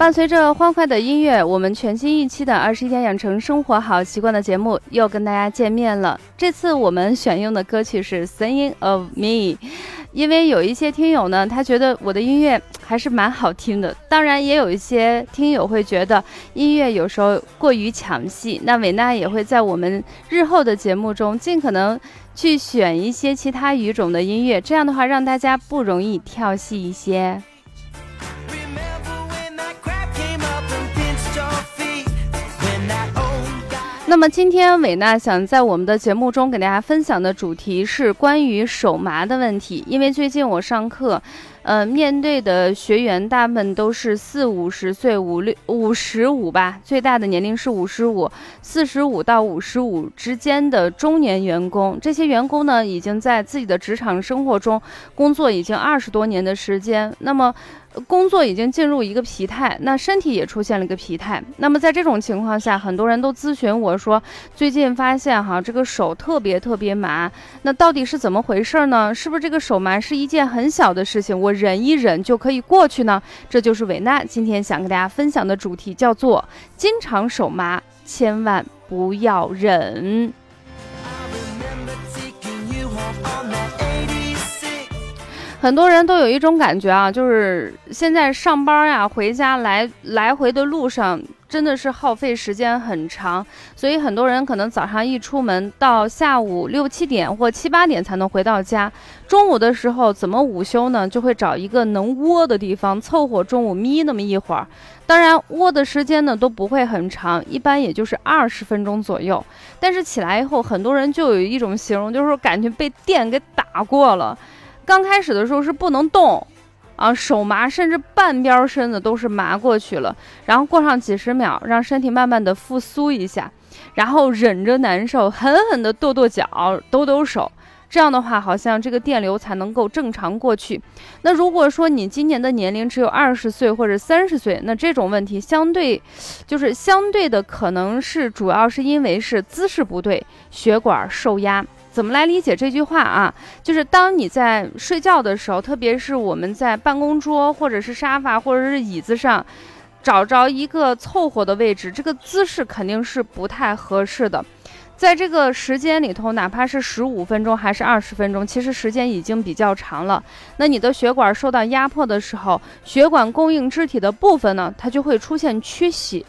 伴随着欢快的音乐，我们全新一期的《二十一天养成生活好习惯》的节目又跟大家见面了。这次我们选用的歌曲是《Singing of Me》，因为有一些听友呢，他觉得我的音乐还是蛮好听的。当然，也有一些听友会觉得音乐有时候过于抢戏。那伟娜也会在我们日后的节目中尽可能去选一些其他语种的音乐，这样的话让大家不容易跳戏一些。那么今天伟娜想在我们的节目中给大家分享的主题是关于手麻的问题，因为最近我上课，呃，面对的学员大部分都是四五十岁、五六五十五吧，最大的年龄是五十五，四十五到五十五之间的中年员工。这些员工呢，已经在自己的职场生活中工作已经二十多年的时间，那么。工作已经进入一个疲态，那身体也出现了一个疲态。那么在这种情况下，很多人都咨询我说，最近发现哈，这个手特别特别麻，那到底是怎么回事呢？是不是这个手麻是一件很小的事情，我忍一忍就可以过去呢？这就是伟娜今天想跟大家分享的主题，叫做经常手麻，千万不要忍。很多人都有一种感觉啊，就是现在上班呀、回家来来回的路上，真的是耗费时间很长。所以很多人可能早上一出门，到下午六七点或七八点才能回到家。中午的时候怎么午休呢？就会找一个能窝的地方，凑合中午眯那么一会儿。当然，窝的时间呢都不会很长，一般也就是二十分钟左右。但是起来以后，很多人就有一种形容，就是感觉被电给打过了。刚开始的时候是不能动，啊，手麻，甚至半边身子都是麻过去了。然后过上几十秒，让身体慢慢的复苏一下，然后忍着难受，狠狠的跺跺脚，抖抖手。这样的话，好像这个电流才能够正常过去。那如果说你今年的年龄只有二十岁或者三十岁，那这种问题相对，就是相对的可能是主要是因为是姿势不对，血管受压。怎么来理解这句话啊？就是当你在睡觉的时候，特别是我们在办公桌或者是沙发或者是椅子上，找着一个凑合的位置，这个姿势肯定是不太合适的。在这个时间里头，哪怕是十五分钟还是二十分钟，其实时间已经比较长了。那你的血管受到压迫的时候，血管供应肢体的部分呢，它就会出现缺血。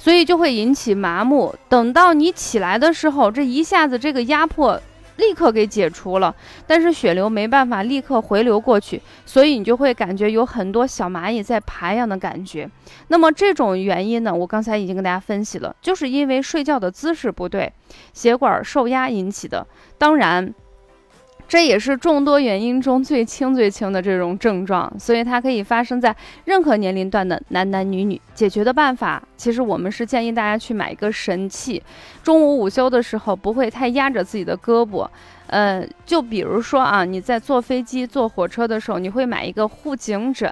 所以就会引起麻木。等到你起来的时候，这一下子这个压迫立刻给解除了，但是血流没办法立刻回流过去，所以你就会感觉有很多小蚂蚁在爬一样的感觉。那么这种原因呢，我刚才已经跟大家分析了，就是因为睡觉的姿势不对，血管受压引起的。当然。这也是众多原因中最轻最轻的这种症状，所以它可以发生在任何年龄段的男男女女。解决的办法，其实我们是建议大家去买一个神器，中午午休的时候不会太压着自己的胳膊。呃，就比如说啊，你在坐飞机、坐火车的时候，你会买一个护颈枕，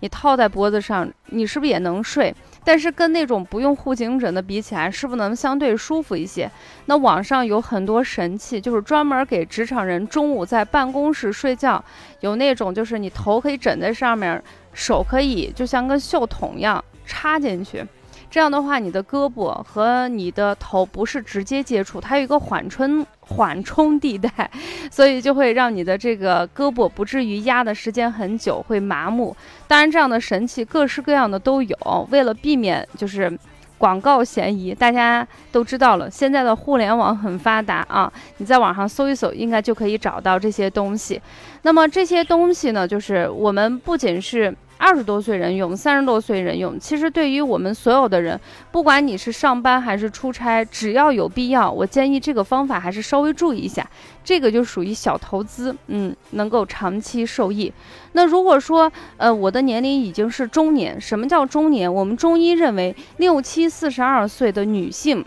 你套在脖子上，你是不是也能睡？但是跟那种不用护颈枕的比起来，是不是能相对舒服一些？那网上有很多神器，就是专门给职场人中午在办公室睡觉，有那种就是你头可以枕在上面，手可以就像个袖筒一样插进去。这样的话，你的胳膊和你的头不是直接接触，它有一个缓冲缓冲地带，所以就会让你的这个胳膊不至于压的时间很久，会麻木。当然，这样的神器各式各样的都有。为了避免就是广告嫌疑，大家都知道了，现在的互联网很发达啊，你在网上搜一搜，应该就可以找到这些东西。那么这些东西呢，就是我们不仅是。二十多岁人用，三十多岁人用。其实对于我们所有的人，不管你是上班还是出差，只要有必要，我建议这个方法还是稍微注意一下。这个就属于小投资，嗯，能够长期受益。那如果说，呃，我的年龄已经是中年，什么叫中年？我们中医认为，六七四十二岁的女性。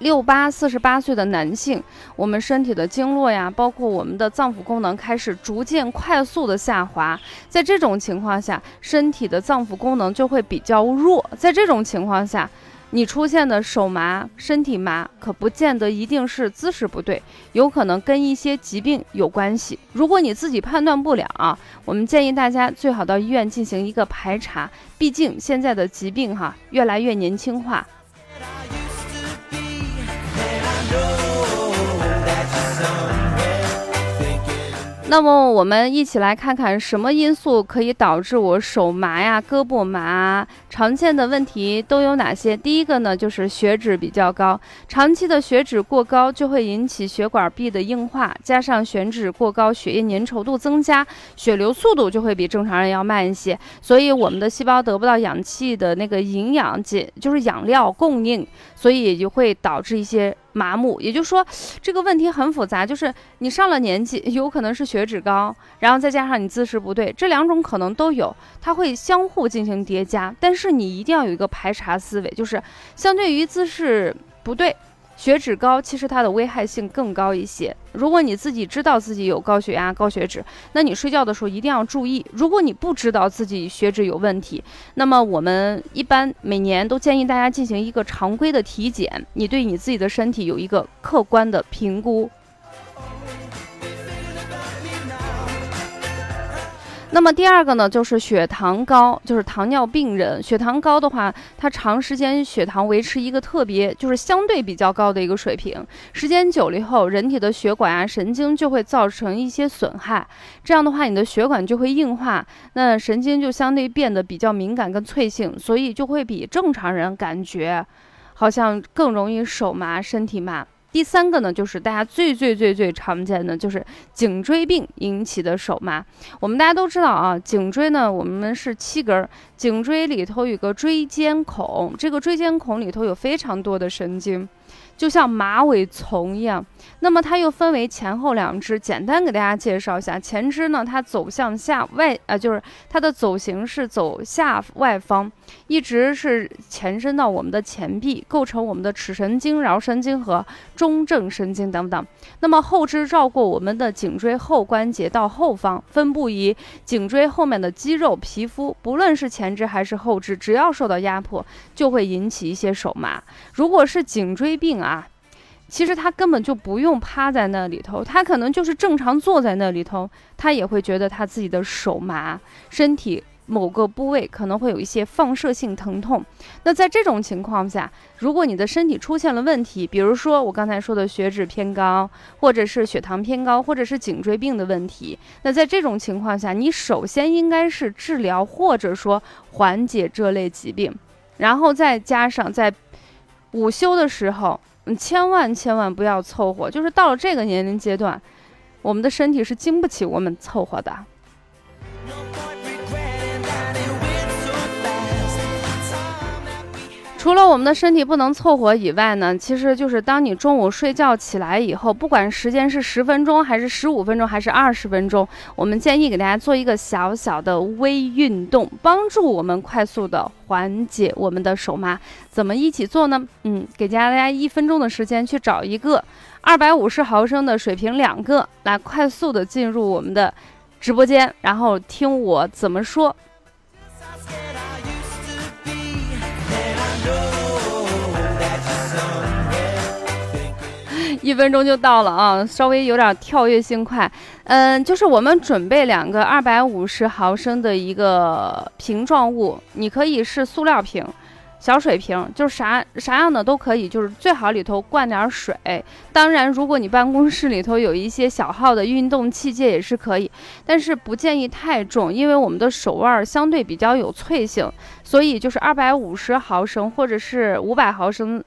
六八四十八岁的男性，我们身体的经络呀，包括我们的脏腑功能开始逐渐快速的下滑。在这种情况下，身体的脏腑功能就会比较弱。在这种情况下，你出现的手麻、身体麻，可不见得一定是姿势不对，有可能跟一些疾病有关系。如果你自己判断不了啊，我们建议大家最好到医院进行一个排查。毕竟现在的疾病哈越来越年轻化。那么我们一起来看看什么因素可以导致我手麻呀、胳膊麻？常见的问题都有哪些？第一个呢，就是血脂比较高，长期的血脂过高就会引起血管壁的硬化，加上血脂过高，血液粘稠度增加，血流速度就会比正常人要慢一些，所以我们的细胞得不到氧气的那个营养，解就是养料供应，所以也就会导致一些。麻木，也就是说，这个问题很复杂，就是你上了年纪，有可能是血脂高，然后再加上你姿势不对，这两种可能都有，它会相互进行叠加。但是你一定要有一个排查思维，就是相对于姿势不对。血脂高，其实它的危害性更高一些。如果你自己知道自己有高血压、高血脂，那你睡觉的时候一定要注意。如果你不知道自己血脂有问题，那么我们一般每年都建议大家进行一个常规的体检，你对你自己的身体有一个客观的评估。那么第二个呢，就是血糖高，就是糖尿病人。血糖高的话，它长时间血糖维持一个特别，就是相对比较高的一个水平，时间久了以后，人体的血管啊、神经就会造成一些损害。这样的话，你的血管就会硬化，那神经就相对变得比较敏感跟脆性，所以就会比正常人感觉好像更容易手麻、身体麻。第三个呢，就是大家最最最最常见的，就是颈椎病引起的手麻。我们大家都知道啊，颈椎呢，我们是七根儿，颈椎里头有个椎间孔，这个椎间孔里头有非常多的神经。就像马尾丛一样，那么它又分为前后两支。简单给大家介绍一下，前肢呢，它走向下外，呃，就是它的走形是走下外方，一直是前伸到我们的前臂，构成我们的尺神经、桡神经和中正神经等等。那么后肢绕过我们的颈椎后关节到后方，分布于颈椎后面的肌肉、皮肤。不论是前肢还是后肢，只要受到压迫，就会引起一些手麻。如果是颈椎病啊。啊其实他根本就不用趴在那里头，他可能就是正常坐在那里头，他也会觉得他自己的手麻，身体某个部位可能会有一些放射性疼痛。那在这种情况下，如果你的身体出现了问题，比如说我刚才说的血脂偏高，或者是血糖偏高，或者是颈椎病的问题，那在这种情况下，你首先应该是治疗或者说缓解这类疾病，然后再加上在午休的时候。你千万千万不要凑合，就是到了这个年龄阶段，我们的身体是经不起我们凑合的。除了我们的身体不能凑合以外呢，其实就是当你中午睡觉起来以后，不管时间是十分钟还是十五分钟还是二十分钟，我们建议给大家做一个小小的微运动，帮助我们快速的缓解我们的手麻。怎么一起做呢？嗯，给大家一分钟的时间去找一个二百五十毫升的水瓶两个，来快速的进入我们的直播间，然后听我怎么说。一分钟就到了啊，稍微有点跳跃性快。嗯，就是我们准备两个二百五十毫升的一个瓶状物，你可以是塑料瓶、小水瓶，就是啥啥样的都可以，就是最好里头灌点水。当然，如果你办公室里头有一些小号的运动器械也是可以，但是不建议太重，因为我们的手腕相对比较有脆性，所以就是二百五十毫升或者是五百毫升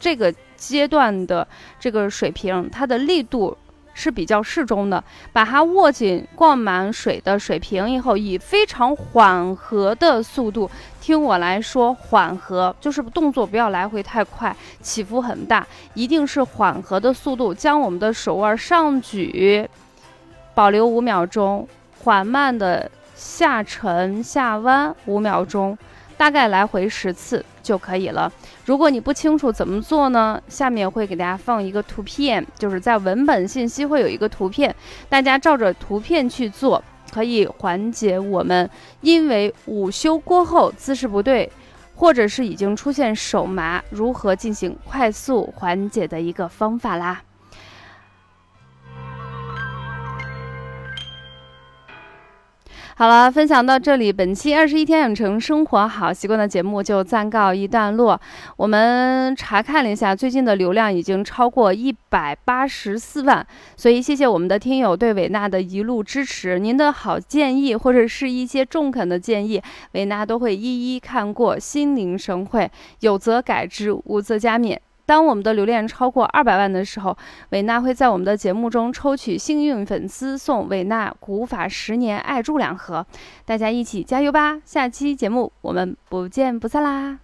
这个。阶段的这个水平，它的力度是比较适中的，把它握紧，灌满水的水瓶以后，以非常缓和的速度，听我来说，缓和就是动作不要来回太快，起伏很大，一定是缓和的速度，将我们的手腕上举，保留五秒钟，缓慢的下沉下弯五秒钟，大概来回十次就可以了。如果你不清楚怎么做呢？下面会给大家放一个图片，就是在文本信息会有一个图片，大家照着图片去做，可以缓解我们因为午休过后姿势不对，或者是已经出现手麻，如何进行快速缓解的一个方法啦。好了，分享到这里，本期二十一天养成生活好习惯的节目就暂告一段落。我们查看了一下，最近的流量已经超过一百八十四万，所以谢谢我们的听友对伟娜的一路支持。您的好建议或者是一些中肯的建议，伟娜都会一一看过，心领神会，有则改之，无则加勉。当我们的流量超过二百万的时候，伟娜会在我们的节目中抽取幸运粉丝送伟娜古法十年艾柱两盒，大家一起加油吧！下期节目我们不见不散啦！